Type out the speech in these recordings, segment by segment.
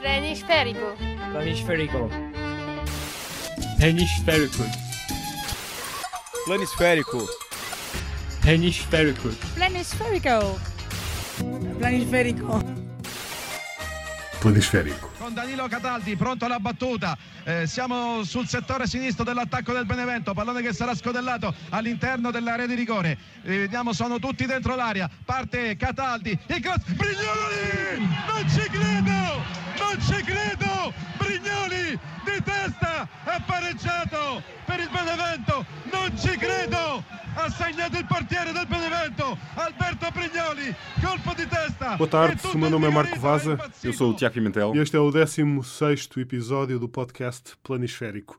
Planisférico. Planisférico. Planisférico. Planisférico. Planisférico. Planisférico. Planisférico. Planisférico. Con Danilo Cataldi pronto alla battuta. Eh, siamo sul settore sinistro dell'attacco del Benevento. Pallone che sarà scodellato all'interno dell'area di rigore. Eh, vediamo, sono tutti dentro l'area. Parte Cataldi. Il cross. Brignoli! Non ci credo! Non ci credo! Brignoli di testa ha pareggiato per il Benevento. Non ci credo! Ha segnato il portiere del Benevento, Alberto Brignoli. Colpo di testa. Boa tarde, o meu nome é Marco Vaza. Eu sou o Tiago Pimentel. E este é o 16 episódio do podcast Planisférico.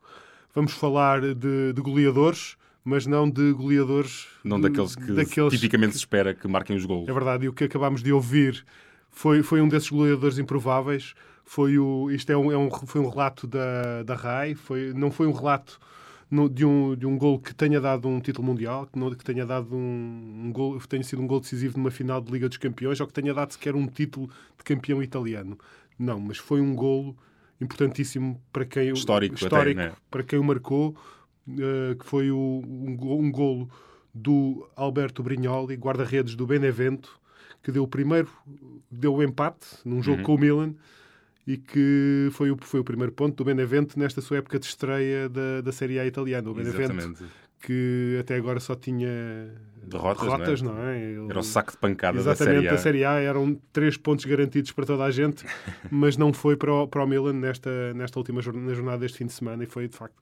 Vamos falar de, de goleadores, mas não de goleadores. Não de, daqueles que daqueles tipicamente que- se espera que marquem os gols. É verdade, e o que acabámos de ouvir foi, foi um desses goleadores improváveis. Foi o, isto é um, é um- foi um relato da, da RAI, foi, não foi um relato no- de, um, de um gol que tenha dado um título mundial, que, não- que tenha dado um, um gol, que tenha sido um gol decisivo numa final de Liga dos Campeões ou que tenha dado sequer um título de campeão italiano. Não, mas foi um golo importantíssimo para quem o- Histórico até, histórico né? para quem o marcou, eh, que foi o- um, um golo do Alberto Brignoli, guarda-redes do Benevento, que deu o primeiro, deu o empate num jogo Uhum. com o Milan e que foi o, foi o primeiro ponto do Benevento nesta sua época de estreia da, da Série A italiana. O Benevento, Exatamente. que até agora só tinha Derrotas, não é? Ele- Era o saco de pancadas da Exatamente, Série A. da Série A eram três pontos garantidos para toda a gente, mas não foi para o, para o Milan nesta, nesta última jornada, na jornada deste fim de semana e foi de facto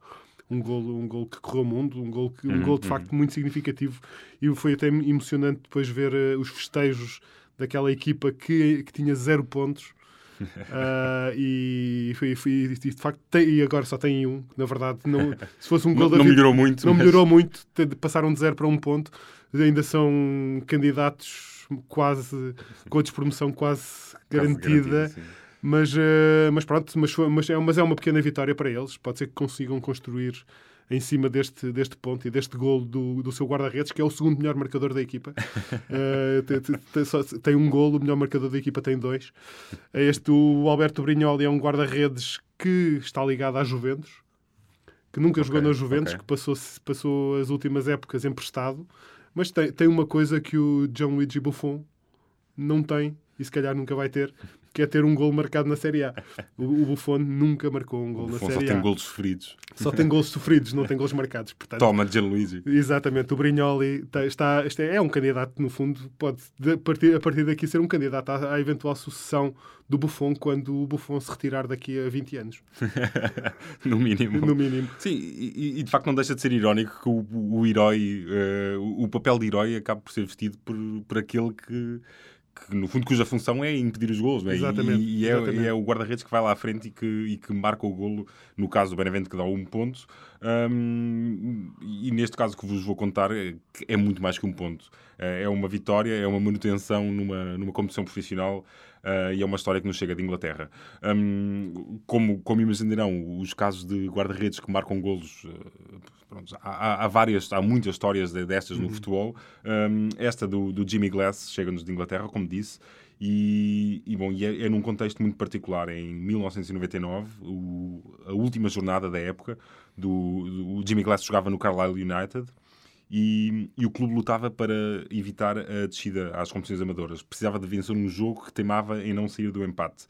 um golo, um golo que correu o mundo, um golo, que, um Uhum, golo de uhum. facto muito significativo e foi até emocionante depois ver eh, os festejos daquela equipa que, que tinha zero pontos. Ah, e, foi, foi- e de facto tem- e agora só tem um na verdade não, se fosse um Não, gol não vida- melhorou muito. não mas- melhorou muito, passaram de zero para um ponto, ainda são candidatos quase com a despromoção quase garantida, mas, eh, mas pronto, mas, mas, é, mas é uma pequena vitória para eles. Pode ser que consigam construir em cima deste, deste ponto e deste golo do, do seu guarda-redes, que é o segundo melhor marcador da equipa. Eh, tem, tem- só- tem um golo, o melhor marcador da equipa tem dois. Este, o Alberto Brignoli, é um guarda-redes que está ligado à Juventus, que nunca jogou Ok, na Juventus, ok. que passou, passou as últimas épocas emprestado, mas tem, tem uma coisa que o Gianluigi Buffon não tem e se calhar nunca vai ter, que é ter um gol marcado na Série A. O, Buffon nunca marcou um gol na Buffon só Série tem A. golos sofridos. Só tem gols sofridos, não tem gols marcados. Portanto, Toma, Gianluigi. Exatamente, o Brignoli tá- está, este é um candidato, no fundo, pode de- a partir, a partir daqui ser um candidato à, à eventual sucessão do Buffon quando o Buffon se retirar daqui a 20 anos, no mínimo. no mínimo. Sim, e, e de facto não deixa de ser irónico que o, o herói, eh, o, papel de herói acabe por ser vestido por, por aquele que, que, no fundo, cuja função é impedir os golos. é? E- Exatamente, E, e é, exatamente. e é o guarda-redes que vai lá à frente e que, e que marca o golo, no caso do Benevento, que dá um ponto. Hum, e neste caso que vos vou contar, é, que é muito mais que um ponto. Eh, É uma vitória, é uma manutenção numa, numa competição profissional eh, e é uma história que nos chega de Inglaterra. Hum, como, como imaginarão, os casos de guarda-redes que marcam golos, eh, pronto, há, há- várias, há muitas histórias de- destas no futebol. Hum, esta do, do Jimmy Glass chega-nos de Inglaterra, como disse, e, e, bom, e é, é num contexto muito particular. Em 1999, o- a última jornada da época, do, do- Jimmy Glass jogava no Carlisle United e, e o clube lutava para evitar a descida às competições amadoras. Precisava de vencer um jogo que teimava em não sair do empate.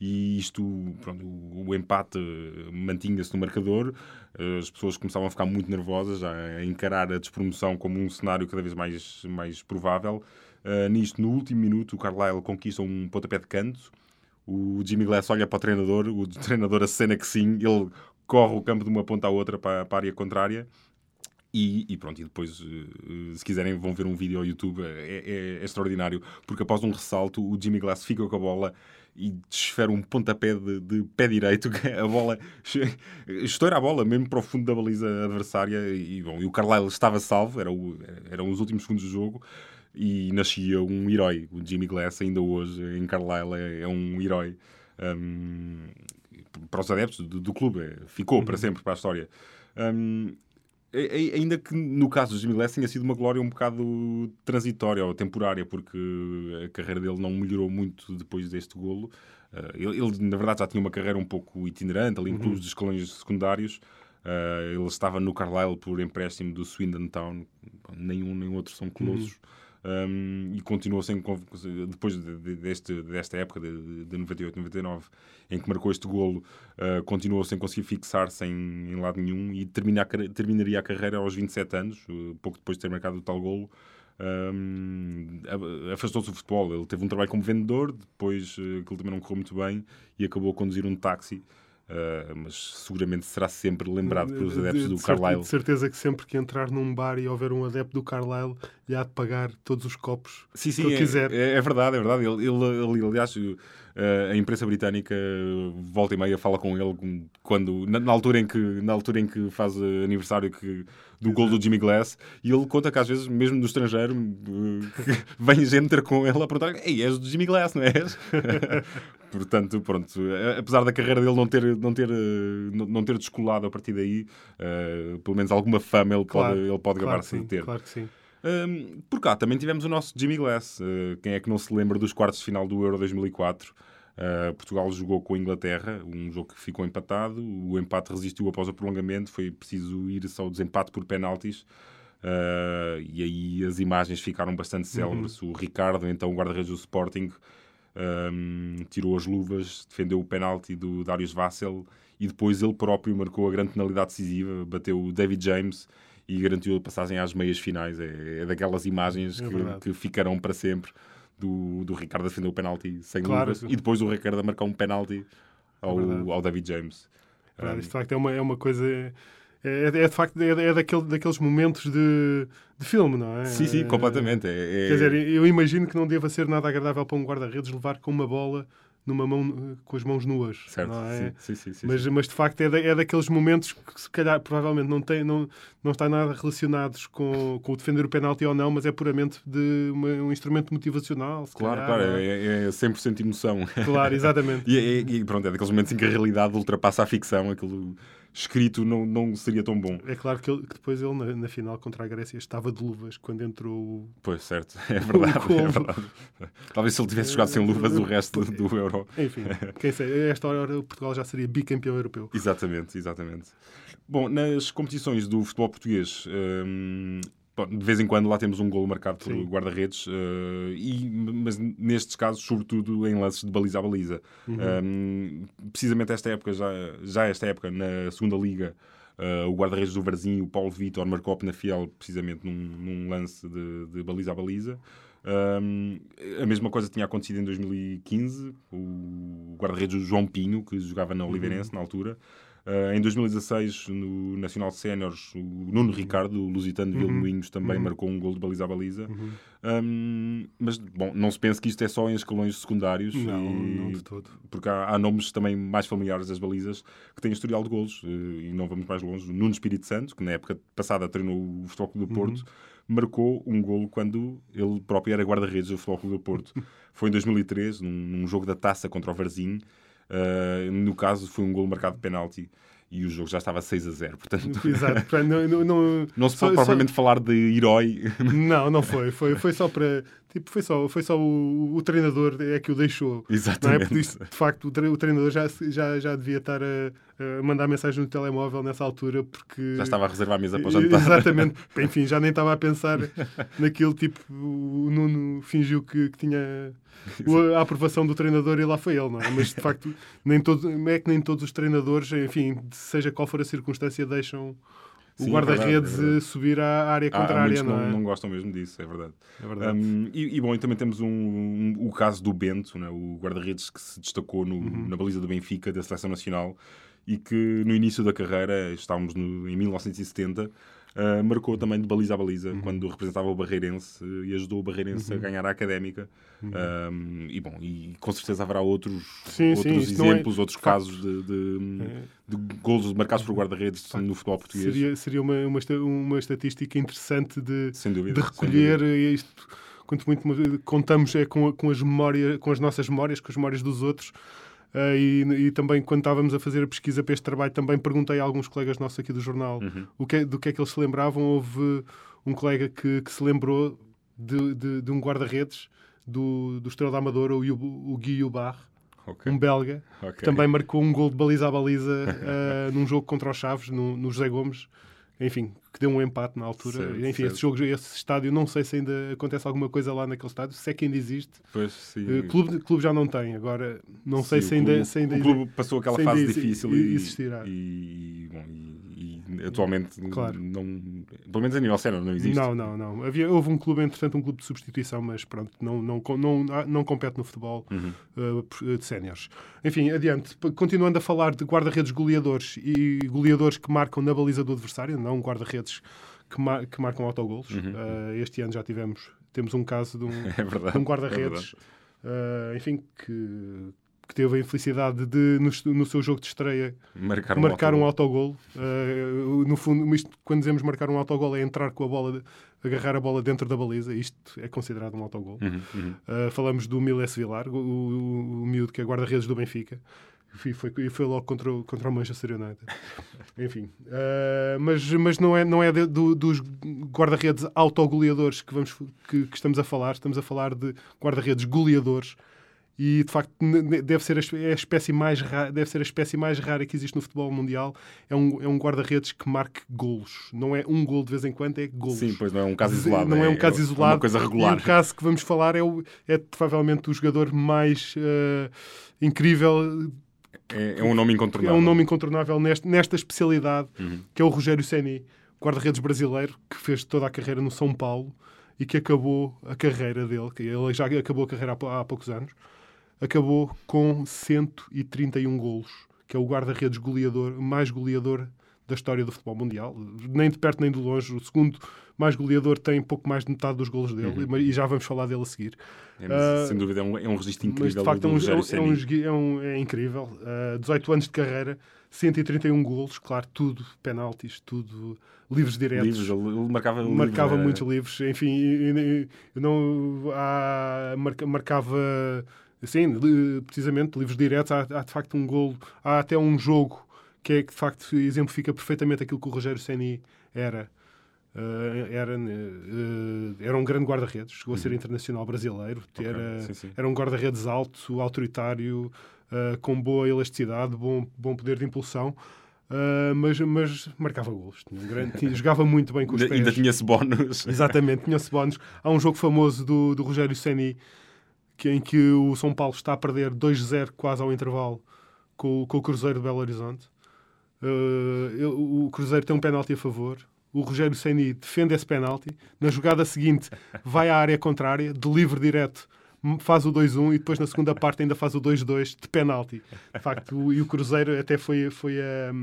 E isto, pronto, o, o empate eh, mantinha-se no marcador, eh, as pessoas começavam a ficar muito nervosas, a encarar a despromoção como um cenário cada vez mais, mais provável. Eh, nisto, no último minuto, o Carlisle conquista um pontapé de canto, o Jimmy Glass olha para o treinador, o treinador acena que sim, ele corre o campo de uma ponta à outra para, para a área contrária e, e pronto, e depois, eh, se quiserem, vão ver um vídeo ao YouTube, é, é- é extraordinário, porque após um ressalto, o Jimmy Glass fica com a bola e desfere um pontapé de, de pé direito, que a bola estoura a bola mesmo para o fundo da baliza adversária. E, bom, e o Carlisle estava salvo, era o- eram os últimos segundos do jogo, e nascia um herói. O Jimmy Glass, ainda hoje, em Carlisle, é, é um herói. hum, para os adeptos do, do clube, ficou para sempre para a história. A- ainda que no caso do Jimmy Glass tenha sido uma glória um bocado transitória ou temporária, porque a carreira dele não melhorou muito depois deste golo. Uh, ele, ele, na verdade, já tinha uma carreira um pouco itinerante, ali em clubes de escolões secundários. Uh, ele estava no Carlisle por empréstimo do Swindon Town. Nenhum nem outro são colossos. Um, e continuou sem depois de, de, deste, desta época de, de 98, 99 em que marcou este golo uh, continuou sem conseguir fixar-se em, em, lado nenhum e termina a, terminaria a carreira aos 27 anos uh, pouco depois de ter marcado o tal golo. Um, afastou-se do futebol. Ele teve um trabalho como vendedor depois uh, aquilo também não correu muito bem e acabou a conduzir um táxi Uh, mas seguramente será sempre lembrado pelos adeptos do Carlisle. De certeza que sempre que entrar num bar e houver um adepto do Carlisle, lhe há de pagar todos os copos sim, sim, que ele é, quiser. É, é, verdade, é verdade. Ele, ele, ele aliás, uh, a imprensa britânica volta e meia fala com ele quando, na, na, altura em que, na altura em que faz aniversário que, do gol do Jimmy Glass e ele conta que às vezes, mesmo do estrangeiro, uh, vem gente ter com ele a perguntar: Ei, és do Jimmy Glass, não és? Portanto, pronto, apesar da carreira dele não ter, não ter, não ter descolado a partir daí, uh, pelo menos alguma fama ele claro, pode, ele pode claro gabar-se de ter. Claro que sim. Um, por cá também tivemos o nosso Jimmy Glass. Uh, quem é que não se lembra dos quartos de final do Euro 2004? Uh, Portugal jogou com a Inglaterra, um jogo que ficou empatado. O empate resistiu após o prolongamento, foi preciso ir só ao desempate por penaltis. Uh, e aí as imagens ficaram bastante célebres. Uhum. O Ricardo, então o guarda-redes do Sporting, um, tirou as luvas, defendeu o penalti do Darius Vassell e depois ele próprio marcou a grande penalidade decisiva, bateu o David James e garantiu a passagem às meias finais. É, é daquelas imagens é que, que, ficarão para sempre do, do Ricardo a defender o penalti sem claro. luvas e depois o Ricardo a marcar um penalti ao, é ao David James. um, isto de facto é uma, é uma coisa é, é, de facto é, é daquele, daqueles momentos de, de filme, não é? Sim, sim, completamente. É, é, Quer dizer, eu imagino que não deva ser nada agradável para um guarda-redes levar com uma bola numa mão com as mãos nuas. Certo, é? sim, sim, sim, mas, mas de facto é, da, é daqueles momentos que se calhar provavelmente não, tem, não, não está nada relacionados com, com o defender o penalti ou não, mas é puramente de uma, um instrumento motivacional. Claro, calhar, claro, é, é 100% emoção. Claro, exatamente. e, e, pronto, é daqueles momentos em que a realidade ultrapassa a ficção, aquilo escrito não, não seria tão bom. É claro que, ele, que depois ele, na, na, final contra a Grécia, estava de luvas quando entrou o. Pois, certo, é verdade. É verdade. Talvez se ele tivesse jogado sem luvas o resto do, do Euro. Enfim, quem sabe, a esta hora o Portugal já seria bicampeão europeu. Exatamente, exatamente. Bom, nas competições do futebol português. Hum, de vez em quando lá temos um golo marcado por guarda-redes, uh, mas nestes casos, sobretudo em lances de baliza a baliza. Uhum. Um, precisamente esta época, já, já esta época, na segunda Liga, uh, o guarda-redes do Varzinho, o Paulo Vitor, marcou na Fiel, precisamente num, num lance de, de, baliza a baliza. Um, a mesma coisa tinha acontecido em 2015, o guarda-redes João Pinho, que jogava na Oliveirense uhum. na altura. Uh, em 2016, no Nacional Séniores, o Nuno Ricardo, o lusitano de uhum. Vilmoinhos, também uhum. marcou um gol de baliza a baliza. Uhum. Um, mas, bom, não se pense que isto é só em escalões secundários. Não, e... não de todo. Porque há, há, nomes também mais familiares das balizas que têm historial de golos. Uh, e não vamos mais longe. O Nuno Espírito Santo, que na época passada treinou o Futebol do Porto, uhum. marcou um golo quando ele próprio era guarda-redes do Futebol do Porto. Foi em 2003, num, num jogo da taça contra o Varzim. Uh, no caso, foi um gol marcado de penalti e o jogo já estava 6 a 0. Portanto, Exato. não, não, não, não se pode só, propriamente só... falar de herói. Não, não foi. Foi, foi só para. Tipo, foi só, foi só o, o treinador é que o deixou. Exatamente. Não é? Isso, de facto, o treinador já, já, já devia estar a, a, mandar mensagem no telemóvel nessa altura porque. Já estava a reservar a mesa para o jantar. Exatamente. Enfim, já nem estava a pensar naquilo. Tipo, o Nuno fingiu que, que tinha a aprovação do treinador e lá foi ele, não é? Mas de facto, nem todo, é que nem todos os treinadores, enfim, seja qual for a circunstância, deixam o guarda-redes é subir à área contrária. Há, não, não, é? não, gostam mesmo disso, é verdade. É verdade. Um, e, e, bom, e também temos um, um, o caso do Bento, né? o guarda-redes que se destacou no, uhum. na baliza do Benfica, da Seleção Nacional, e que no início da carreira, estávamos no, em 1970, Uh, marcou também de baliza a baliza uhum. quando representava o Barreirense e ajudou o Barreirense uhum. a ganhar a académica. Uhum. Um, e bom, e com certeza haverá outros, sim, outros sim, exemplos, é... outros casos de, de, é. de golos marcados por guarda-redes no futebol português. Seria, seria uma, uma, uma estatística interessante de, dúvida, de recolher isto. Quanto muito contamos é com, com as memórias, com as nossas memórias, com as memórias dos outros. Uh, e, e, também, quando estávamos a fazer a pesquisa para este trabalho, também perguntei a alguns colegas nossos aqui do jornal uhum. o que, é, do que é que eles se lembravam. Houve um colega que, que se lembrou de, de, de um guarda-redes do, do Estrela da Amadora, o, o Gui Ubar. Ok. um belga, Ok. que também marcou um gol de baliza a baliza eh, num jogo contra os Chaves, no, no José Gomes. Enfim, que deu um empate na altura. Enfim, esse jogo, esse estádio, não sei se ainda acontece alguma coisa lá naquele estádio, se é que ainda existe. Pois, sim. Eh, clube, clube já não tem, agora não sei se ainda, clube- se ainda o clube passou aquela se fase difícil e, existirá. e, bom, e- e atualmente Claro. não, pelo menos a nível sénior não existe. Não, não, não. Havia, houve um clube, entretanto, um clube de substituição, mas pronto, não, não, não, não, não compete no futebol Uhum. uh, de séniores. Enfim, adiante. Continuando a falar de guarda-redes goleadores e goleadores que marcam na baliza do adversário, não guarda-redes que, mar- que marcam autogolos. Uhum. Uh, este ano já tivemos, temos um caso de um, É um é guarda-redes, verdade. uh, enfim, que, que teve a infelicidade de, no, no seu jogo de estreia, Marcar, marcar um autogol. autogol. Uh, no fundo, isto, quando dizemos marcar um autogol, é entrar com a bola, de- agarrar a bola dentro da baliza. Isto é considerado um autogol. Uhum, uhum. Uh, falamos do Miles Vilar, o, o, o miúdo que é guarda-redes do Benfica. E foi, e foi logo contra o, contra o Manchester United. Enfim. uh, mas mas não é, não é de- do- dos guarda-redes autogoleadores que, vamos, que, que estamos a falar. Estamos a falar de guarda-redes goleadores. E de facto deve ser a, é a espécie mais rara, deve ser a espécie mais rara que existe no futebol mundial. É um, é um guarda-redes que marque golos. Não é um gol de vez em quando, é golos. Sim, pois não é um caso isolado. Não é um caso é isolado. uma coisa regular. E o caso que vamos falar é, o, é provavelmente o jogador mais eh, incrível, É, é um nome é incontornável. um nome incontornável neste, nesta especialidade, Uhum. que é o Rogério Ceni, guarda-redes brasileiro, que fez toda a carreira no São Paulo e que acabou a carreira dele, que ele já acabou a carreira há, há poucos anos, acabou com 131 golos, que é o guarda-redes goleador, mais goleador da história do futebol mundial. Nem de perto nem de longe. O segundo mais goleador tem pouco mais de metade dos golos dele, mas- e já vamos falar dele a seguir. É, mas, Ah, sem dúvida, é um, é um registro Mas incrível de facto é um, é, um, é, um é é incrível. Uh, 18 anos de carreira, 131 golos, claro, tudo penaltis, tudo livres diretos. Livros, ele, marcava, Marcava livros, muitos livros, enfim, não há, marca- marcava sim, precisamente livros diretos. Há, há de facto um golo, há até um jogo que é que de facto exemplifica perfeitamente aquilo que o Rogério Ceni era. Uh, era, uh, era um grande guarda-redes, chegou a ser internacional brasileiro, Uhum. Era, sim, sim. era um guarda-redes alto, autoritário, uh, com boa elasticidade, bom, bom poder de impulsão, mas, mas marcava. Tinha um grande- tinha- jogava muito bem com os Ainda, pés. ainda tinha-se bónus. Exatamente, tinha-se bónus. Há um jogo famoso do, do Rogério Ceni que, em que o São Paulo está a perder 2-0 quase ao intervalo com, com o Cruzeiro de Belo Horizonte. Uh, o Cruzeiro tem um penalti a favor. O Rogério Ceni defende esse penalti. Na jogada seguinte, vai à área contrária, de livre direto, faz o 2-1 e depois na segunda parte ainda faz o 2-2 de penalti. De facto, o- e o Cruzeiro até foi, foi, a,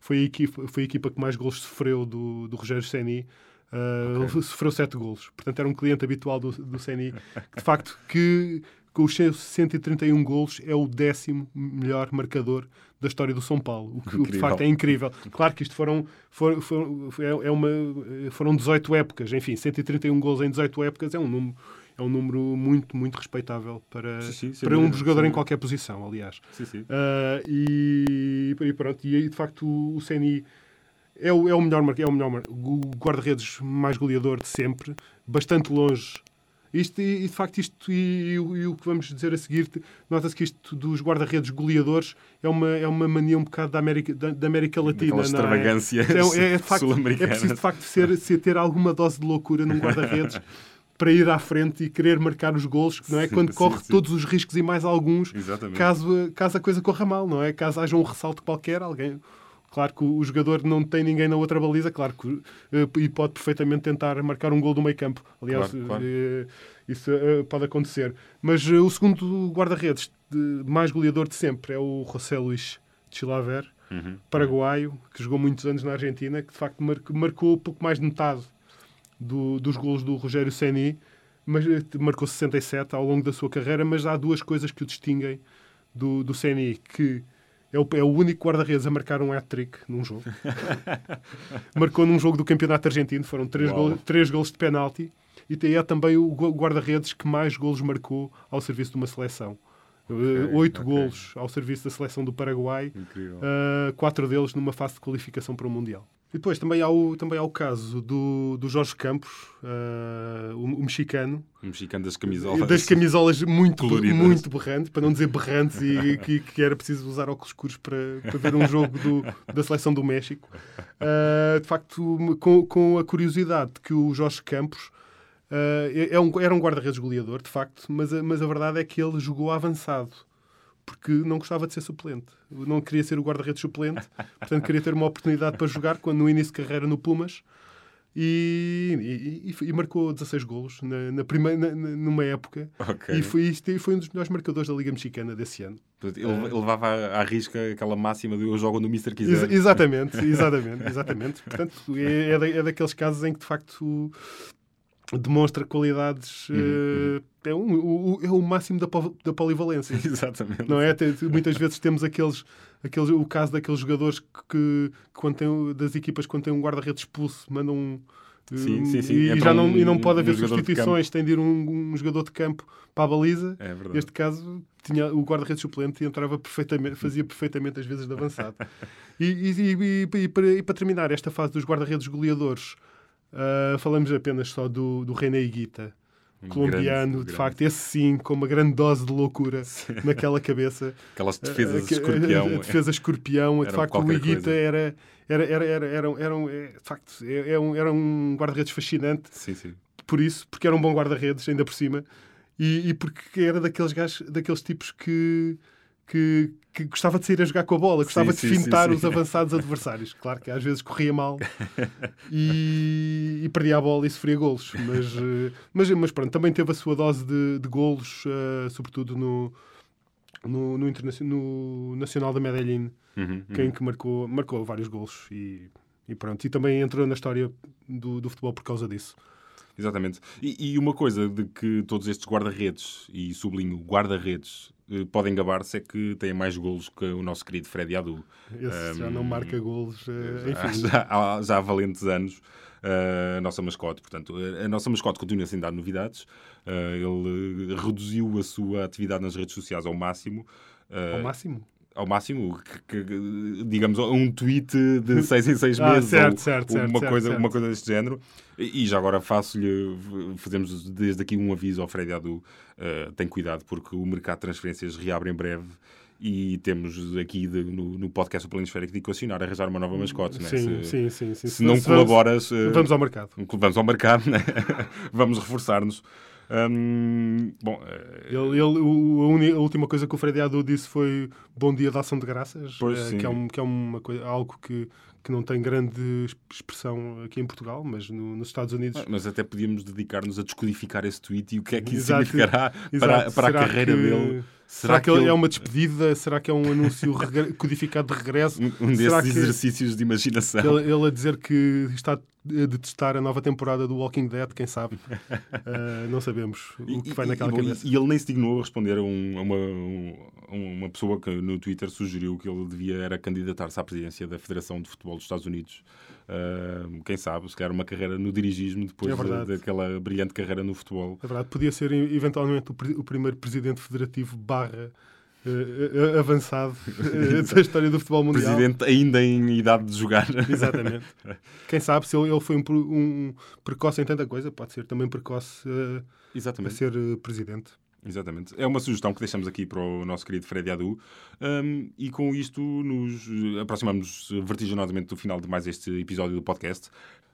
foi, a, equipa, foi a equipa que mais golos sofreu do, do Rogério Ceni. Uh, Ok. Ele sofreu 7 golos. Portanto, era um cliente habitual do, do Ceni. Que, de facto, que com os seus 131 golos é o décimo melhor marcador da história do São Paulo. O que, o que, de facto é incrível. Claro que isto foram, foram, foram, é é uma, foram 18 épocas. Enfim, 131 golos em 18 épocas é um número, é um número muito, muito respeitável para, Sim, sim, para um dúvida, jogador em qualquer posição, aliás. Sim, sim. Ah, e, e pronto, e de facto o, o Ceni é o, é o melhor, é o melhor guarda-redes mais goleador de sempre, bastante longe. Isto, e, de facto, isto e, e o- que vamos dizer a seguir, nota-se que isto dos guarda-redes goleadores é uma, é uma mania um bocado da América, da, da América Latina. Não é? extravagâncias É, é, de facto, é preciso de facto ser, ser ter alguma dose de loucura num guarda-redes para ir à frente e querer marcar os golos, não é? Sim, Quando sim, corre sim. todos os riscos e mais alguns, Exatamente. caso, caso a coisa corra mal, não é? Caso haja um ressalto qualquer, alguém. Claro que o jogador não tem ninguém na outra baliza, claro que eh, e pode perfeitamente tentar marcar um gol do meio campo. Aliás, Claro, claro. eh, isso eh, pode acontecer. Mas o segundo guarda-redes de- mais goleador de sempre é o José Luís Chilaver, Uhum. paraguaio, que jogou muitos anos na Argentina, que de facto mar- marcou pouco mais de metade do- dos golos do Rogério Ceni, mas marcou 67 ao longo da sua carreira, mas há duas coisas que o distinguem do, do Ceni, que é o, é o único guarda-redes a marcar um hat-trick num jogo. Marcou num jogo do Campeonato Argentino, foram três, gol, três golos de penalti, e é também o gu- guarda-redes que mais golos marcou ao serviço de uma seleção. Eh, Oito ok. golos ao serviço da seleção do Paraguai, Incrível. Uh, quatro deles numa fase de qualificação para o Mundial. E depois também há o, também há o caso do, do Jorge Campos, uh, o, o, mexicano. O mexicano das camisolas. Das camisolas muito, coloridas. muito berrantes, para não dizer berrantes, e que, que, era preciso usar óculos escuros para, para ver um jogo do, da seleção do México. Uh, de facto, com, com a curiosidade de que o Jorge Campos uh, é um, era um guarda-redes goleador, de facto, mas mas a verdade é que ele jogou avançado porque não gostava de ser suplente. Não queria ser o guarda-redes suplente, portanto queria ter uma oportunidade para jogar quando no início de carreira no Pumas e, e, e marcou 16 golos na, na primeira, na, numa época okay. e foi, foi um dos melhores marcadores da Liga Mexicana desse ano. Ele, ele levava à risca aquela máxima de eu jogo no Mister quiser. Ex exatamente, exatamente, exatamente. Portanto, é, é, é daqueles casos em que de facto demonstra qualidades. Uhum, uhum. É, um, o, é o máximo da, da polivalência. Exatamente. Não é? Muitas vezes temos aqueles, aqueles, o caso daqueles jogadores que, que quando tem, das equipas, quando tem um guarda-redes expulso, mandam um. Sim, sim, sim. E, já não, um, e não pode haver um substituições, tem de ir um, um, jogador de campo para a baliza. É verdade. Neste caso, tinha o guarda-redes suplente e entrava perfeitamente, fazia perfeitamente as vezes de avançado. e, e, e, para, e para terminar esta fase dos guarda-redes goleadores, Uh, falamos apenas só do, do René Higuita, um colombiano, grande, de grande. facto, esse sim, com uma grande dose de loucura sim. naquela cabeça. Aquelas defesas uh, escorpião. A, defesa escorpião, de facto, o Higuita era, era, era, era, era, era, um, é, de facto, é, é um, era um guarda-redes fascinante. Sim, sim. Por isso, porque era um bom guarda-redes, ainda por cima, e, e porque era daqueles, gajos, daqueles tipos que que, que, gostava de sair a jogar com a bola, gostava sim, de fintar sim, os avançados adversários. Claro que às vezes corria mal e, e, perdia a bola e sofria golos. Mas, eh, mas, mas pronto, também teve a sua dose de, de golos, uh, sobretudo no, no, no, no, Nacional da Medellín, uhum, quem uhum. que marcou, marcou vários golos e, e pronto. E também entrou na história do, do futebol por causa disso. Exatamente. E, e, uma coisa de que todos estes guarda-redes, e sublinho guarda-redes, eh, podem gabar-se é que têm mais golos que o nosso querido Freddy Adu. Esse um, já não marca golos, enfim. Já, há, já há valentes anos. Uh, a nossa mascote, portanto, a nossa mascote continua sem dar novidades. Uh, ele reduziu a sua atividade nas redes sociais ao máximo. ao máximo? Ao máximo, que, que, digamos, um tweet de seis em seis ah, meses, certo, ou certo, uma, certo, coisa, certo. uma coisa deste género. E, e já agora faço-lhe, fazemos desde aqui um aviso ao Fred Adu, uh, tem cuidado, porque o mercado de transferências reabre em breve e temos aqui de, no, no podcast o Planisférico de equacionar, arranjar uma nova mascote. Né? Sim, se, sim, sim, sim. Se, não colaboras... Vamos ao mercado. Vamos ao mercado, né? vamos reforçar-nos. Hum, bom, ele, ele, a, a, última coisa que o Freddy Adu disse foi Bom Dia da Ação de Graças, pois, que, é um, que é uma coisa, algo que, que não tem grande expressão aqui em Portugal, mas no, nos Estados Unidos. Mas até podíamos dedicar-nos a descodificar esse tweet e o que é que isso exato, significará para, para a carreira que... dele. Será, Será que, que ele... é uma despedida? Será que é um anúncio codificado de regresso? Um, um desses Será exercícios de imaginação. Ele, ele, a dizer que está a detestar a nova temporada do Walking Dead, quem sabe? uh, não sabemos o que vai naquela e, cabeça. E, ele nem se dignou a responder a, um, a uma, um, uma pessoa que no Twitter sugeriu que ele devia era candidatar-se à presidência da Federação de Futebol dos Estados Unidos. Uh, quem sabe, se calhar uma carreira no dirigismo depois é daquela brilhante carreira no futebol. É verdade, podia ser eventualmente o, o primeiro presidente federativo barra uh, avançado da história do futebol mundial. Presidente ainda em idade de jogar. Exatamente. Quem sabe se ele, ele foi um, um, precoce em tanta coisa, pode ser também precoce uh, a ser presidente. Exatamente. É uma sugestão que deixamos aqui para o nosso querido Freddy Adu. Um, e com isto nos aproximamos vertiginosamente do final de mais este episódio do podcast.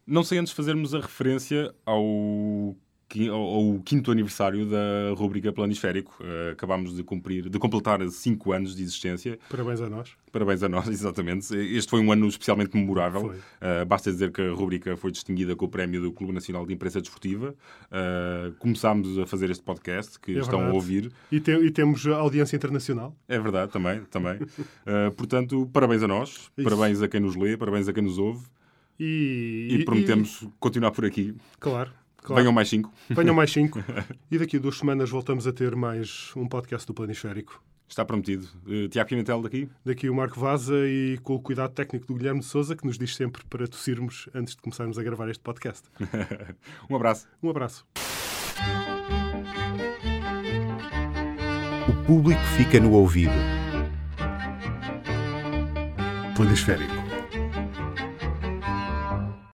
Não sei antes fazermos a referência ao ao quinto aniversário da rubrica Planisférico. Uh, acabámos de cumprir, de completar cinco anos de existência. Parabéns a nós. Parabéns a nós, exatamente. Este foi um ano especialmente memorável. Uh, basta dizer que a rubrica foi distinguida com o prémio do Clube Nacional de Imprensa Desportiva. Uh, começámos a fazer este podcast, que é estão verdade. a ouvir. E, te, e, temos audiência internacional. É verdade, também. também. portanto, parabéns a nós, Isso. parabéns a quem nos lê, parabéns a quem nos ouve. E, e prometemos e... continuar por aqui. Claro. Claro. Venham mais cinco. Venham mais cinco. e daqui a duas semanas voltamos a ter mais um podcast do Planisférico. Está prometido. Uh, Tiago Pimentel daqui? Daqui o Marco Vaza e com o cuidado técnico do Guilherme de Souza, que nos diz sempre para tossirmos antes de começarmos a gravar este podcast. um abraço. Um abraço. O público fica no ouvido. Planisférico